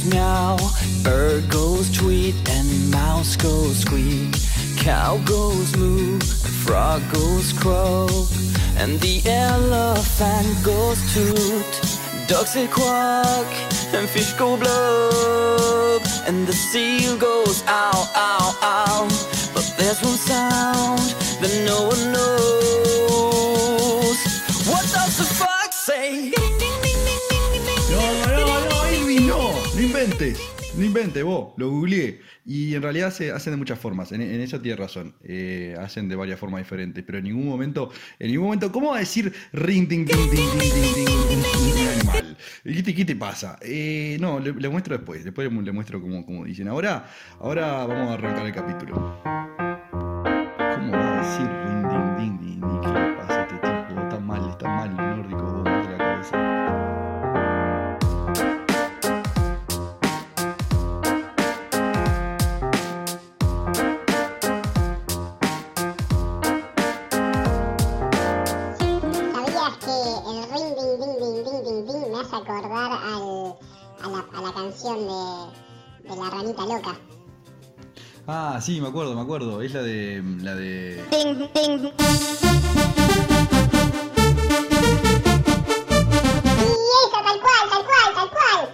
meow, bird goes tweet, and mouse goes squeak. Cow goes moo, frog goes croak, and the elephant goes toot. Ducks say quack, and fish go blub, and the seal goes ow, ow, ow. But there's one sound inventes. No inventes, vos. Lo googleé. Y en realidad se hacen de muchas formas. En, eso tienes razón. Eh, hacen de varias formas diferentes. Pero en ningún momento. En ningún momento. ¿Cómo va a decir ring, ding, ding, ding, ding, ding, ding, animal? ¿Qué te, qué te pasa? Eh, no, le, muestro después. Después le, le muestro cómo, cómo dicen. Ahora, ahora vamos a arrancar el capítulo. ¿Cómo va a decir ring, de, la ranita loca? Ah, sí, me acuerdo, me acuerdo. Es la de. la de. Ding ding ding. Y esa, tal cual, tal cual, tal cual.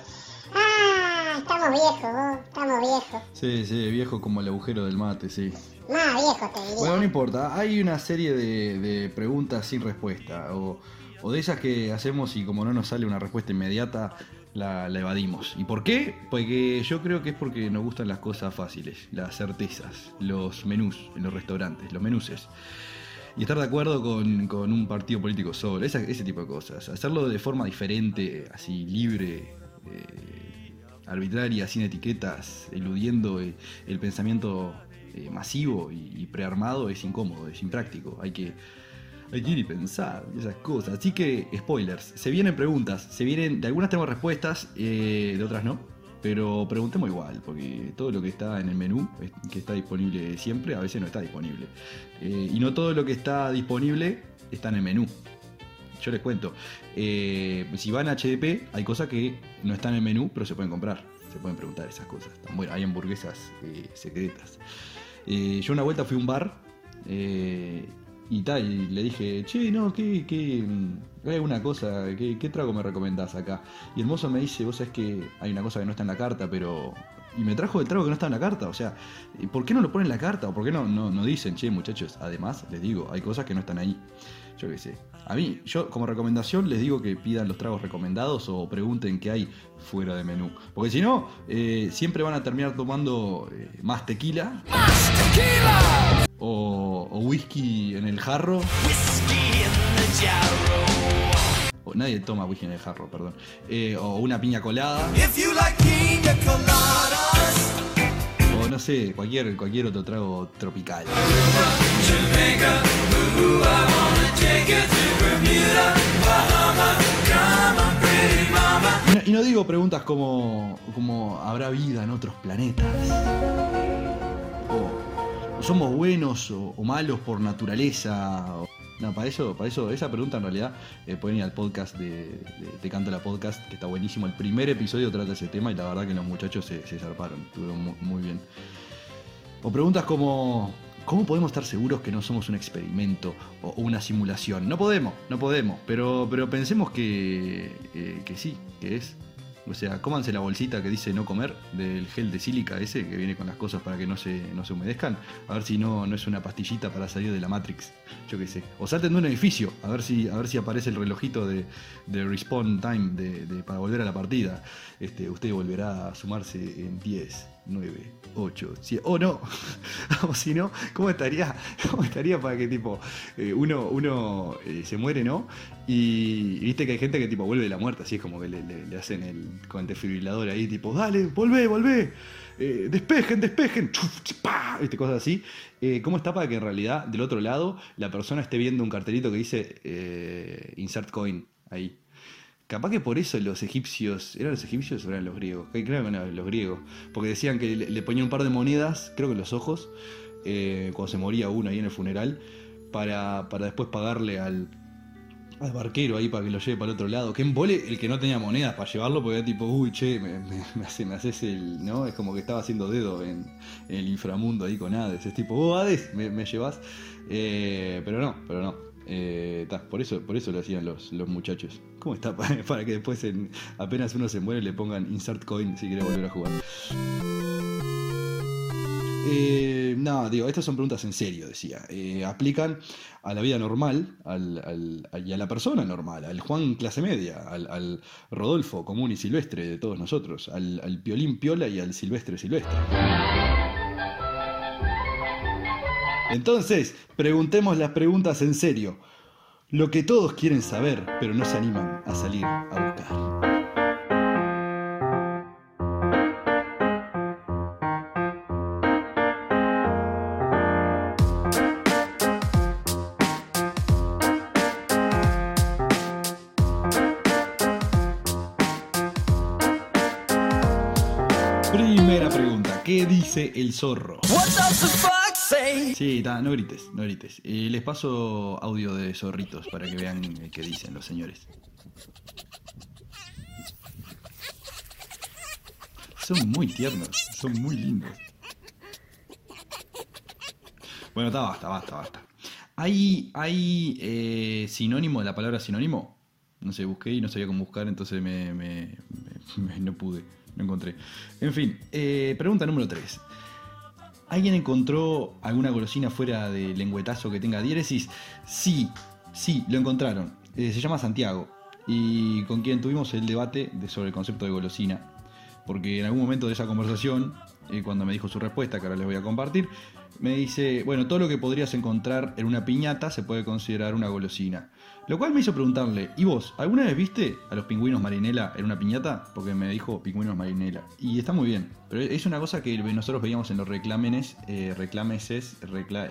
Ah, estamos viejos, vos, estamos viejos. Sí, sí, viejo como el agujero del mate, sí. Más viejos te diría. Bueno, no importa. Hay una serie de, de preguntas sin respuesta. O, o de esas que hacemos y como no nos sale una respuesta inmediata, la, evadimos. ¿Y por qué? Porque yo creo que es porque nos gustan las cosas fáciles, las certezas, los menús en los restaurantes, los menuses. Y estar de acuerdo con, con un partido político solo, esa- ese tipo de cosas. Hacerlo de forma diferente, así libre, eh, arbitraria, sin etiquetas, eludiendo eh, el pensamiento eh, masivo y, y prearmado es incómodo, es impráctico. Hay que, hay que ir y pensar y esas cosas. Así que, spoilers, se vienen preguntas, se vienen, de algunas tenemos respuestas, eh, de otras no. Pero preguntemos igual, porque todo lo que está en el menú, que está disponible siempre, a veces no está disponible. Eh, y no todo lo que está disponible está en el menú. Yo les cuento. eh, si van a HDP, hay cosas que no están en el menú, pero se pueden comprar. Se pueden preguntar esas cosas. Buenas. Hay hamburguesas secretas. Yo una vuelta fui a un bar y tal, y le dije, che, no, ¿qué, qué, mm, hay alguna cosa, ¿qué, trago me recomendás acá? Y el mozo me dice, vos sabés que hay una cosa que no está en la carta, pero... Y me trajo el trago que no está en la carta, o sea, ¿por qué no lo ponen en la carta? ¿O por qué no, no, no dicen, che, muchachos? Además, les digo, hay cosas que no están ahí. Yo qué sé. A mí, yo como recomendación les digo que pidan los tragos recomendados o pregunten qué hay fuera de menú. Porque si no, eh, siempre van a terminar tomando eh, más tequila o, o whisky en el jarro. O nadie toma whisky en el jarro, perdón. Eh, o una piña colada. O no sé, cualquier, cualquier otro trago tropical. Y no, y no digo preguntas como, como ¿habrá vida en otros planetas? O ¿somos buenos o, malos por naturaleza? No, para eso, para eso, esa pregunta en realidad eh, pueden ir al podcast de, Te Canto la Podcast, que está buenísimo. El primer episodio trata ese tema y la verdad que los muchachos se, se zarparon, estuvieron mu- muy bien. O preguntas como, ¿cómo podemos estar seguros que no somos un experimento o una simulación? No podemos, no podemos, pero, pero pensemos que, eh, que sí, que es. O sea, cómanse la bolsita que dice no comer del gel de sílica ese que viene con las cosas para que no se, no se humedezcan. A ver si no, no es una pastillita para salir de la Matrix. Yo qué sé. O salten de un edificio, a ver si, a ver si aparece el relojito de, de respawn time de, para volver a la partida. Este, usted volverá a sumarse en 10, 9, 8, 7. ¡Oh no! o si no, ¿cómo estaría? ¿Cómo estaría para que tipo eh, uno, uno eh, se muere, ¿no? Y viste que hay gente que tipo vuelve de la muerte, así es como que le, hacen el con el desfibrilador ahí, tipo, dale, volvé, volvé, eh, despejen, despejen, chuf, ¿viste? cosas así. ¿Cómo está para que en realidad del otro lado la persona esté viendo un cartelito que dice insert coin ahí? Capaz que por eso los egipcios, ¿eran los egipcios o eran los griegos? Creo que eran los griegos, porque decían que le, le ponían un par de monedas, creo que en los ojos, eh, cuando se moría uno ahí en el funeral, para, para después pagarle al, al barquero ahí para que lo lleve para el otro lado. Que embole el que no tenía monedas para llevarlo, porque era tipo, uy, che, me, me, me hace- me haces el. ¿No? Es como que estaba haciendo dedo en, en el inframundo ahí con Hades. Es tipo, oh, Hades, me, me llevas. Eh, pero no, pero no. Eh, ta, por eso por eso lo hacían los, los muchachos. ¿Cómo está? Para, que después, en- apenas uno se muere, le pongan insert coin si quiere volver a jugar. Eh, no, digo, estas son preguntas en serio, decía. Eh, aplican a la vida normal al, al- y a la persona normal, al Juan clase media, al, al Rodolfo común y silvestre de todos nosotros, al, al Piolín Piola y al Silvestre Silvestre. Entonces, preguntemos las preguntas en serio. Lo que todos quieren saber, pero no se animan a salir a buscar. Primera pregunta, ¿qué dice el zorro? Say? Sí, ta, no grites, no grites. Eh, les paso audio de zorritos para que vean eh, qué dicen los señores. Son muy tiernos, son muy lindos. Bueno, está, basta, basta, basta. ¿Hay, hay eh, sinónimo de la palabra sinónimo? No sé, busqué y no sabía cómo buscar, entonces me, me- me- me- no pude, no encontré. En fin, eh, pregunta número 3. ¿Alguien encontró alguna golosina fuera de lengüetazo que tenga diéresis? Sí, sí, lo encontraron. Eh, se llama Santiago y con quien tuvimos el debate de- sobre el concepto de golosina. Porque en algún momento de esa conversación, eh, cuando me dijo su respuesta, que ahora les voy a compartir, me dice, bueno, todo lo que podrías encontrar en una piñata se puede considerar una golosina. Lo cual me hizo preguntarle, ¿y vos, alguna vez viste a los pingüinos marinela en una piñata? Porque me dijo pingüinos marinela. Y está muy bien, pero es una cosa que nosotros veíamos en los reclámenes, eh,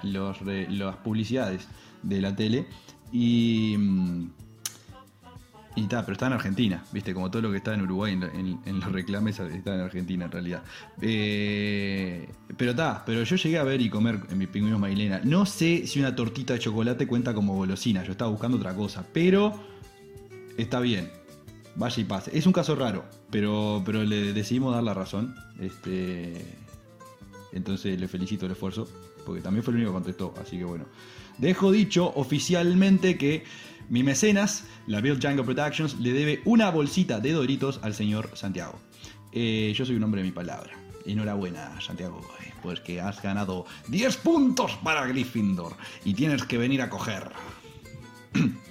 los, las publicidades de la tele. Y... mm, y está, pero está en Argentina, viste, como todo lo que está en Uruguay en, los reclames está en Argentina en realidad. Eh, pero está, pero yo llegué a ver y comer en mis pingüinos marilena. No sé si una tortita de chocolate cuenta como golosina, yo estaba buscando otra cosa, pero está bien. Vaya y pase. Es un caso raro, pero, pero le decidimos dar la razón. Este, entonces le felicito el esfuerzo, porque también fue el único que contestó, así que bueno. Dejo dicho oficialmente que mi mecenas, la Bill Django Productions, le debe una bolsita de Doritos al señor Santiago. Eh, yo soy un hombre de mi palabra. Enhorabuena, Santiago, eh, porque has ganado 10 puntos para Gryffindor y tienes que venir a coger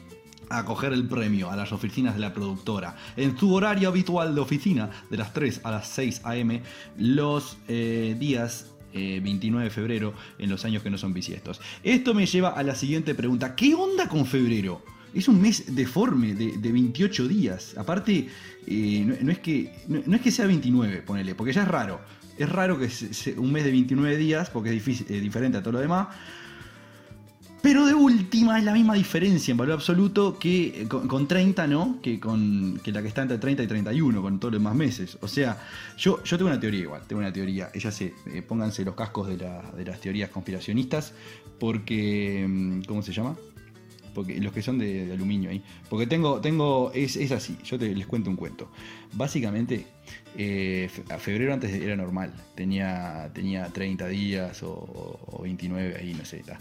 a coger el premio a las oficinas de la productora en su horario habitual de oficina de las 3 a las 6 am los eh, días eh, 29 de febrero en los años que no son bisiestos. Esto me lleva a la siguiente pregunta. ¿Qué onda con febrero? Es un mes deforme de, de 28 días. Aparte, eh, no, es que, no, es que sea 29, ponele, porque ya es raro. Es raro que se- se- un mes de 29 días, porque es eh, diferente a todo lo demás. Pero de última es la misma diferencia en valor absoluto que eh, con, con 30, ¿no? Que con que la que está entre 30 y 31, con todos los demás meses. O sea, yo, yo tengo una teoría igual, tengo una teoría. Ella se, pónganse los cascos de, la- de las teorías conspiracionistas, porque. mm, ¿Cómo se llama? Porque los que son de, de aluminio ahí. Porque tengo, tengo, es, es así, yo te, les cuento un cuento. Básicamente, eh, a febrero antes era normal, tenía, tenía 30 días o, o 29 ahí, no sé. ta.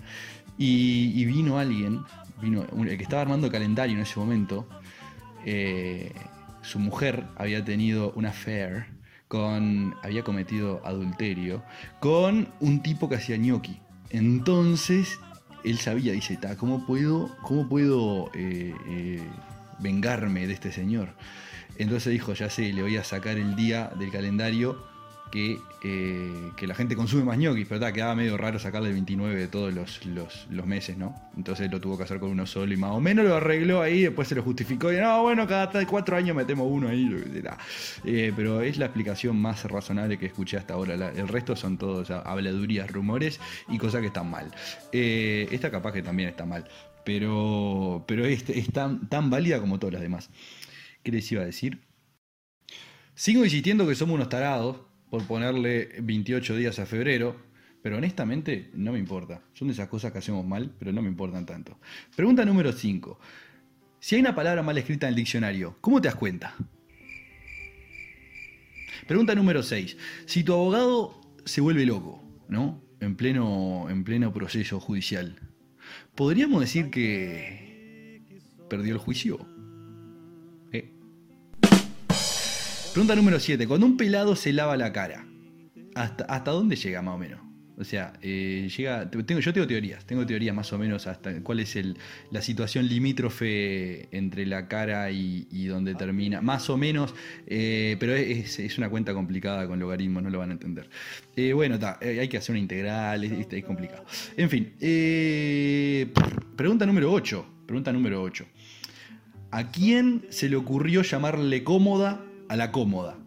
Y, y vino alguien, vino el que estaba armando calendario en ese momento, eh, su mujer había tenido una affair con, había cometido adulterio con un tipo que hacía gnocchi. Entonces, él sabía, dice, "Ta, ¿cómo puedo, cómo puedo eh, eh, vengarme de este señor? Entonces dijo, ya sé, le voy a sacar el día del calendario que, eh, que la gente consume más ñoquis, pero ta, quedaba medio raro sacarle el 29 de todos los, los- meses, ¿no? Entonces lo tuvo que hacer con uno solo y más o menos lo arregló ahí, después se lo justificó y no, bueno, cada cuatro años metemos uno ahí. Eh, pero es la explicación más razonable que escuché hasta ahora. El resto son todos habladurías, rumores y cosas que están mal. Eh, esta capaz que también está mal, pero, pero es, es tan, tan válida como todas las demás. ¿Qué les iba a decir? Sigo insistiendo que somos unos tarados por ponerle 28 días a febrero, pero honestamente no me importa. Son de esas cosas que hacemos mal, pero no me importan tanto. Pregunta número 5. Si hay una palabra mal escrita en el diccionario, ¿cómo te das cuenta? Pregunta número 6. Si tu abogado se vuelve loco, ¿no? En pleno, en pleno proceso judicial, ¿podríamos decir que perdió el juicio? Pregunta número 7. Cuando un pelado se lava la cara, ¿hasta, ¿hasta dónde llega más o menos? O sea, eh, llega. Tengo, yo tengo teorías, tengo teorías más o menos hasta cuál es el, la situación limítrofe entre la cara y, y donde termina. Más o menos, eh, pero es, es, una cuenta complicada con logaritmos, no lo van a entender. Eh, bueno, ta, hay que hacer una integral, es, es complicado. En fin, pregunta número 8. Pregunta número 8. ¿A quién se le ocurrió llamarle cómoda a la cómoda?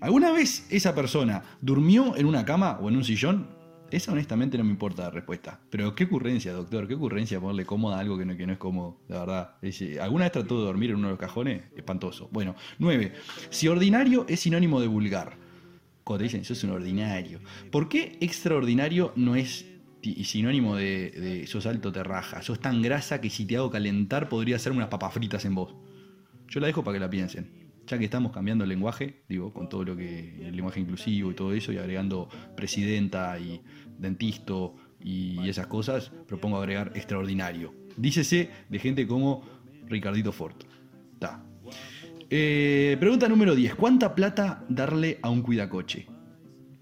¿Alguna vez esa persona durmió en una cama o en un sillón? Esa honestamente no me importa la respuesta. Pero qué ocurrencia, doctor, qué ocurrencia ponerle cómoda a algo que no, que no es cómodo, la verdad. ¿Alguna vez trató de dormir en uno de los cajones? Espantoso. Bueno, 9. Si ordinario es sinónimo de vulgar. Cuando te dicen, sos un ordinario. ¿Por qué extraordinario no es sinónimo de, de sos alto terraja? Sos tan grasa que si te hago calentar podría hacerme unas papas fritas en vos. Yo la dejo para que la piensen ya que estamos cambiando el lenguaje, digo, con todo lo que el lenguaje inclusivo y todo eso, y agregando presidenta y dentisto y esas cosas, propongo agregar extraordinario. Dícese de gente como Ricardito Ford. Ta. Eh, pregunta número 10. ¿Cuánta plata darle a un cuidacoche?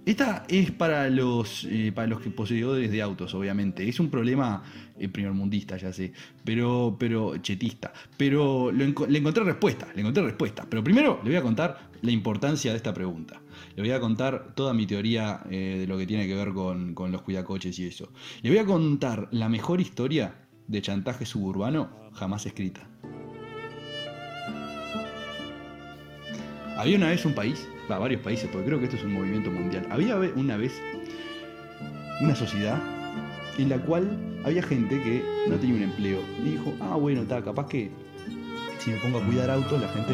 Esta es para los, eh, para los poseedores de autos, obviamente. Es un problema eh, primermundista, ya sé, pero, pero chetista. Pero le encontré respuesta, le encontré respuesta. Pero primero le voy a contar la importancia de esta pregunta. Le voy a contar toda mi teoría eh, de lo que tiene que ver con, con los cuidacoches y eso. Le voy a contar la mejor historia de chantaje suburbano jamás escrita. Había una vez un país va, varios países, porque creo que esto es un movimiento mundial. Había una vez una sociedad en la cual había gente que no tenía un empleo dijo, ah, bueno, está, capaz que si me pongo a cuidar autos la gente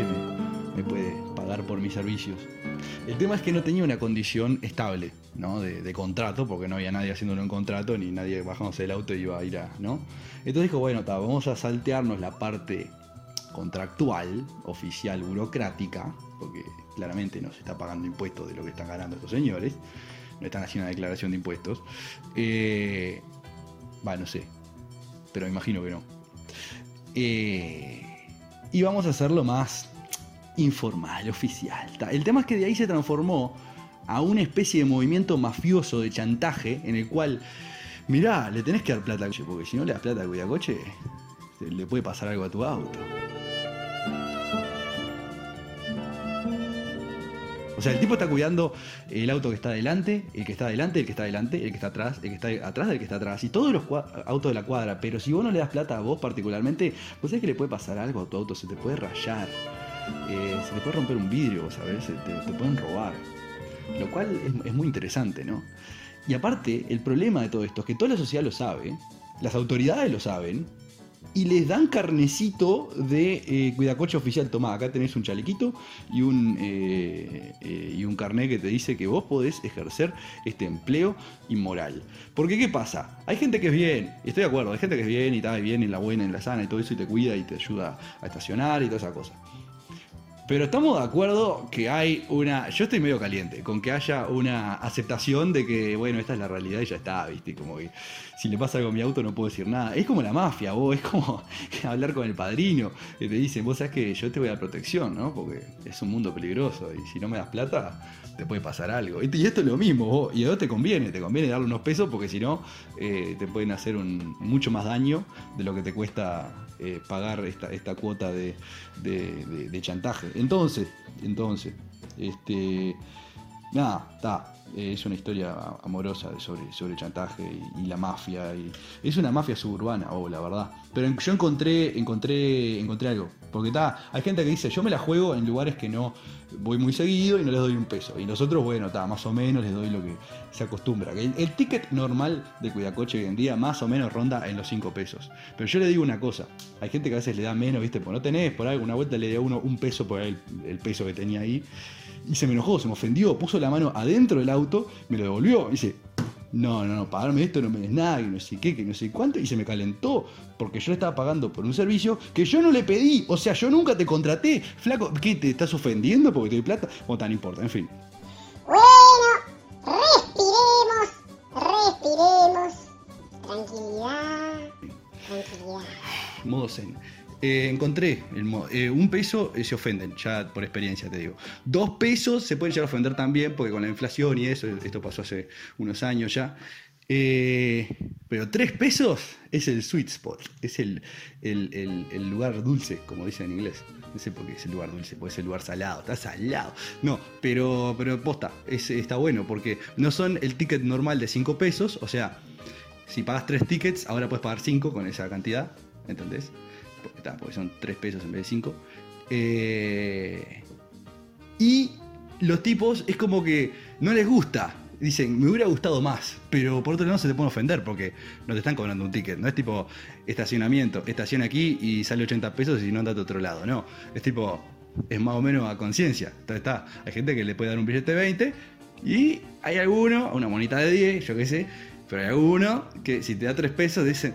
me, puede pagar por mis servicios. El tema es que no tenía una condición estable, ¿no? De, contrato, porque no había nadie haciéndolo un contrato, ni nadie bajándose del auto y iba a ir a, ¿no? Entonces dijo, bueno, está, vamos a saltearnos la parte contractual, oficial, burocrática, porque claramente no se está pagando impuestos de lo que están ganando estos señores, no están haciendo una declaración de impuestos. Eh, va, no sé, pero imagino que no. Eh, y vamos a hacerlo más informal, oficial. El tema es que de ahí se transformó a una especie de movimiento mafioso de chantaje en el cual, mirá, le tenés que dar plata al coche, porque si no le das plata al coche, le puede pasar algo a tu auto. O sea, el tipo está cuidando el auto que está adelante, el que está adelante, el que está adelante, el que está atrás, el que está atrás del que está atrás, y todos los autos de la cuadra. Pero si vos no le das plata a vos particularmente, vos sabés que le puede pasar algo a tu auto, se te puede rayar, eh, se te puede romper un vidrio, ¿sabes? Te, pueden robar. Lo cual es muy interesante, ¿no? Y aparte, el problema de todo esto es que toda la sociedad lo sabe, las autoridades lo saben, y les dan carnecito de eh, cuidacoche oficial. Tomá, acá tenés un chalequito y un, eh, eh, y un carnet que te dice que vos podés ejercer este empleo inmoral. Porque, ¿qué pasa? Hay gente que es bien, estoy de acuerdo, hay gente que es bien y está bien en la buena, en la sana y todo eso y te cuida y te ayuda a estacionar y toda esa cosa. Pero estamos de acuerdo que hay una. Yo estoy medio caliente con que haya una aceptación de que, bueno, esta es la realidad y ya está, ¿viste? Como que si le pasa algo a mi auto no puedo decir nada. Es como la mafia, vos, es como hablar con el padrino. Que te dicen, vos sabés que yo te voy a dar protección, ¿no? Porque es un mundo peligroso y si no me das plata, te puede pasar algo. Y esto es lo mismo, vos, y a vos te conviene, te conviene darle unos pesos porque si no, eh, te pueden hacer un, mucho más daño de lo que te cuesta eh, pagar esta, cuota de, chantaje. Entonces, entonces, este, nada, está. Es una historia amorosa sobre, sobre chantaje y, la mafia. Y, es una mafia suburbana, oh, la verdad. Pero yo encontré, encontré, encontré algo. Porque está, hay gente que dice, yo me la juego en lugares que no voy muy seguido y no les doy un peso. Y nosotros, bueno, está, más o menos les doy lo que se acostumbra. El, el ticket normal de Cuidacoche hoy en día más o menos ronda en los 5 pesos. Pero yo le digo una cosa, hay gente que a veces le da menos, ¿viste? Pues no tenés, por alguna vuelta le da uno un peso por el, el peso que tenía ahí. Y se me enojó, se me ofendió, puso la mano adentro del auto, me lo devolvió. Y dice, no, no, no, pagarme esto no me des nada, que no sé qué, que no sé cuánto, y se me calentó, porque yo le estaba pagando por un servicio que yo no le pedí, o sea, yo nunca te contraté, flaco, ¿qué, te estás ofendiendo porque te doy plata? O tan importa, en fin. Bueno, respiremos, respiremos. Tranquilidad, tranquilidad. Modo zen. Eh, encontré eh, un peso eh, se ofenden, ya por experiencia te digo. Dos pesos se pueden llegar a ofender también, porque con la inflación y eso, esto pasó hace unos años ya. Pero tres pesos es el sweet spot, es el, el- lugar dulce, como dicen en inglés. No sé por qué es el lugar dulce, puede ser el lugar salado, está salado. No, pero, pero posta, es- está bueno, porque no son el ticket normal de 5 pesos, o sea, si pagas tres tickets, ahora puedes pagar 5 con esa cantidad, ¿entendés? Porque, está, porque son 3 pesos en vez de 5. y los tipos es como que no les gusta. Dicen, me hubiera gustado más, pero por otro lado se te pueden ofender porque no te están cobrando un ticket. No es tipo estacionamiento, estaciona aquí y sale 80 pesos y no andate a otro lado. No, es tipo, es más o menos a conciencia. Entonces está, hay gente que le puede dar un billete de 20 y hay alguno, una monita de 10, yo qué sé, pero hay alguno que si te da 3 pesos dice,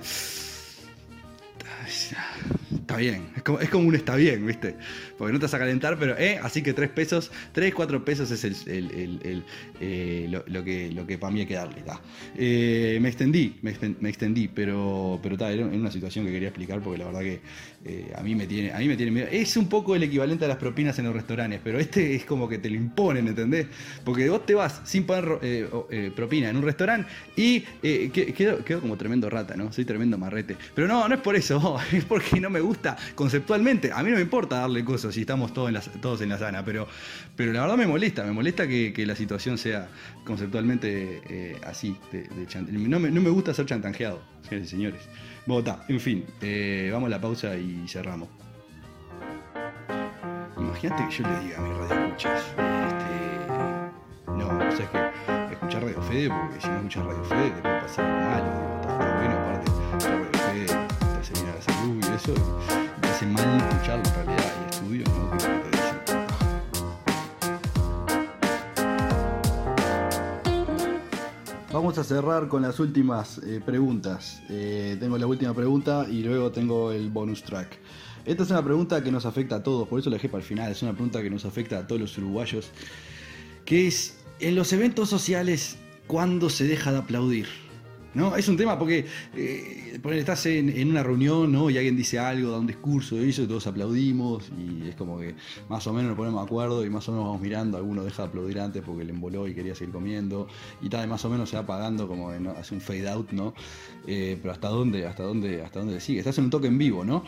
bien, es como, es como un está bien, ¿viste? Porque no te vas a calentar, pero, eh, así que 3 pesos, 3, 4 pesos es eh, lo, que, lo que para mí hay que darle. Eh, me extendí, me, exten- me extendí, pero, pero ta, era una situación que quería explicar porque la verdad que a, mí me tiene, a mí me tiene miedo. Es un poco el equivalente a las propinas en los restaurantes, pero este es como que te lo imponen, ¿entendés? Porque vos te vas sin pagar propina en un restaurante y que- quedo, quedo como tremendo rata, ¿no? Soy tremendo marrete. Pero no, no es por eso, es porque no me gusta conceptualmente. A mí no me importa darle cosas si estamos todos en la, todos en la sana, pero, pero la verdad me molesta, me molesta que, la situación sea conceptualmente eh, así. no, me, no me gusta ser chantajeado, señores y señores. Bogotá, en fin, eh, vamos a la pausa y cerramos. Imagínate que yo le diga a mi radio escuchas, este, no, sabes que escuchar Radio Fede, porque si no escuchas Radio Fede te puede pasar algo malo, está, está bueno, aparte, eso, te hace mal escucharlo en realidad, y estudios, ¿no? Vamos a cerrar con las últimas eh, preguntas. Eh, tengo la última pregunta y luego tengo el bonus track. Esta es una pregunta que nos afecta a todos, por eso la dejé para el final. Es una pregunta que nos afecta a todos los uruguayos. Que es, en los eventos sociales, ¿cuándo se deja de aplaudir? ¿No? Es un tema porque eh, estás en, una reunión ¿no? y alguien dice algo, da un discurso y eso, y todos aplaudimos y es como que más o menos nos ponemos de acuerdo y más o menos vamos mirando, alguno deja de aplaudir antes porque le emboló y quería seguir comiendo y tal, y más o menos se va apagando como ¿no? hace un fade out, ¿no? Eh, pero hasta dónde, hasta dónde, hasta dónde sigue. Estás en un toque en vivo, ¿no?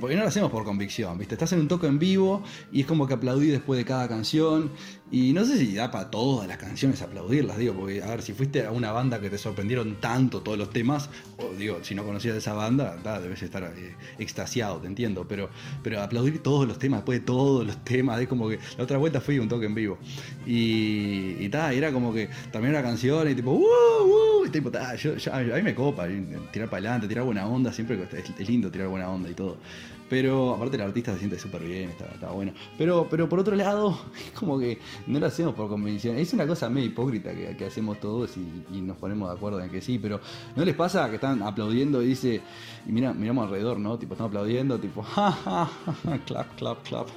Porque no lo hacemos por convicción, ¿viste? Estás en un toque en vivo y es como que aplaudí después de cada canción y no sé si da para todas las canciones aplaudirlas, digo, porque a ver, si fuiste a una banda que te sorprendieron todos los temas, o digo, si no conocías esa banda, ta, debes estar eh, extasiado, te entiendo, pero, pero aplaudir todos los temas, después de todos los temas, es como que la otra vuelta fui un toque en vivo y, y ta, era como que también una canción y tipo, ¡uh! ¡uh! y tipo, yo, yo- a mí me copa y tirar para adelante, tirar buena onda, siempre es, lindo tirar buena onda y todo. Pero aparte el artista se siente súper bien, está, bueno. Pero, pero por otro lado, es como que no lo hacemos por convención. Es una cosa medio hipócrita que, que hacemos todos y, y nos ponemos de acuerdo en que sí, pero ¿no les pasa que están aplaudiendo y dice, y mira, miramos alrededor, ¿no? Tipo, estamos aplaudiendo, tipo, ja, ja, ja, clap, clap, clap,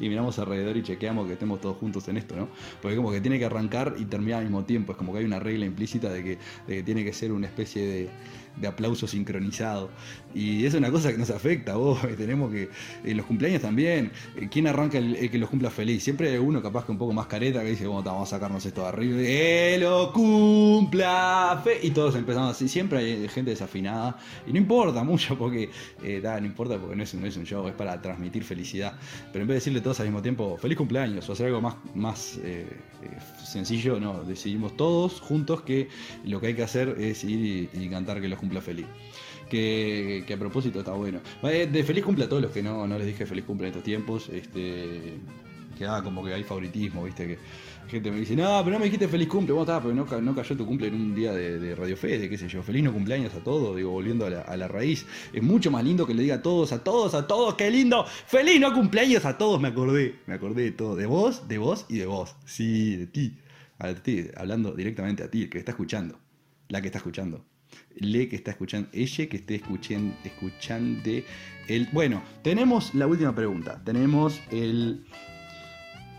y miramos alrededor y chequeamos que estemos todos juntos en esto, ¿no? Porque como que tiene que arrancar y terminar al mismo tiempo, es como que hay una regla implícita de que, de que tiene que ser una especie de, de aplauso sincronizado. Y es una cosa que nos afecta, vos, y tenemos que, en los cumpleaños también, eh, ¿quién arranca el, que los cumpla feliz? Siempre hay uno capaz que un poco más careta que dice, bueno, vamos a sacarnos esto de arriba, ¡que lo cumpla! fe-". Y todos empezamos así, siempre hay gente desafinada, y no importa mucho porque, eh, ta, no importa porque no es, no es un show, es para transmitir felicidad. Pero en vez de decirle todos al mismo tiempo, feliz cumpleaños, o hacer algo más, más eh, eh, sencillo, no, decidimos todos juntos que lo que hay que hacer es ir y, y cantar que los cumpla feliz. Que, a propósito está bueno. Eh, De feliz cumple a todos los que no, no les dije feliz cumple en estos tiempos. Este, que ah, como que hay favoritismo, viste, que gente me dice, no, pero no me dijiste feliz cumple, vos estás, pero no, no cayó tu cumple en un día de, de Radio Fede, qué sé yo, feliz no cumpleaños a todos, digo, volviendo a la, a la raíz. Es mucho más lindo que le diga a todos, a todos, a todos, qué lindo, feliz no cumpleaños a todos, me acordé, me acordé de todo, de vos, de vos y de vos, sí, de ti. A ti, hablando directamente a ti, el que está escuchando. La que está escuchando. Le que está escuchando. Ella que esté escuchando. Escuchando. El... Bueno, tenemos la última pregunta. Tenemos el.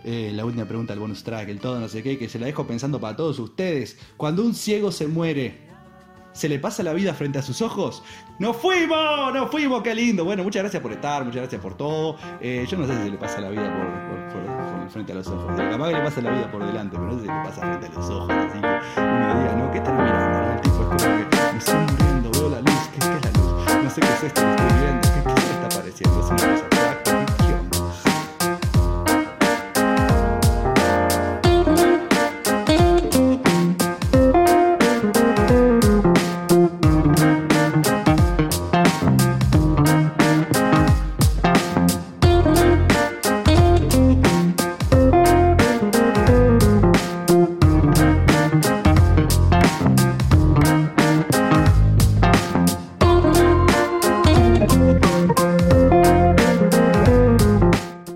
eh, la última pregunta del bonus track, el todo no sé qué, que se la dejo pensando para todos ustedes. Cuando un ciego se muere, ¿se le pasa la vida frente a sus ojos? ¡Nos fuimos! ¡Nos fuimos! ¡Qué lindo! Bueno, muchas gracias por estar, muchas gracias por todo. Eh, yo no sé si se le pasa la vida por, frente a los ojos. Capaz que le pasa la vida por delante, pero no sé si le pasa frente a los ojos. Así que uno estoy muriendo,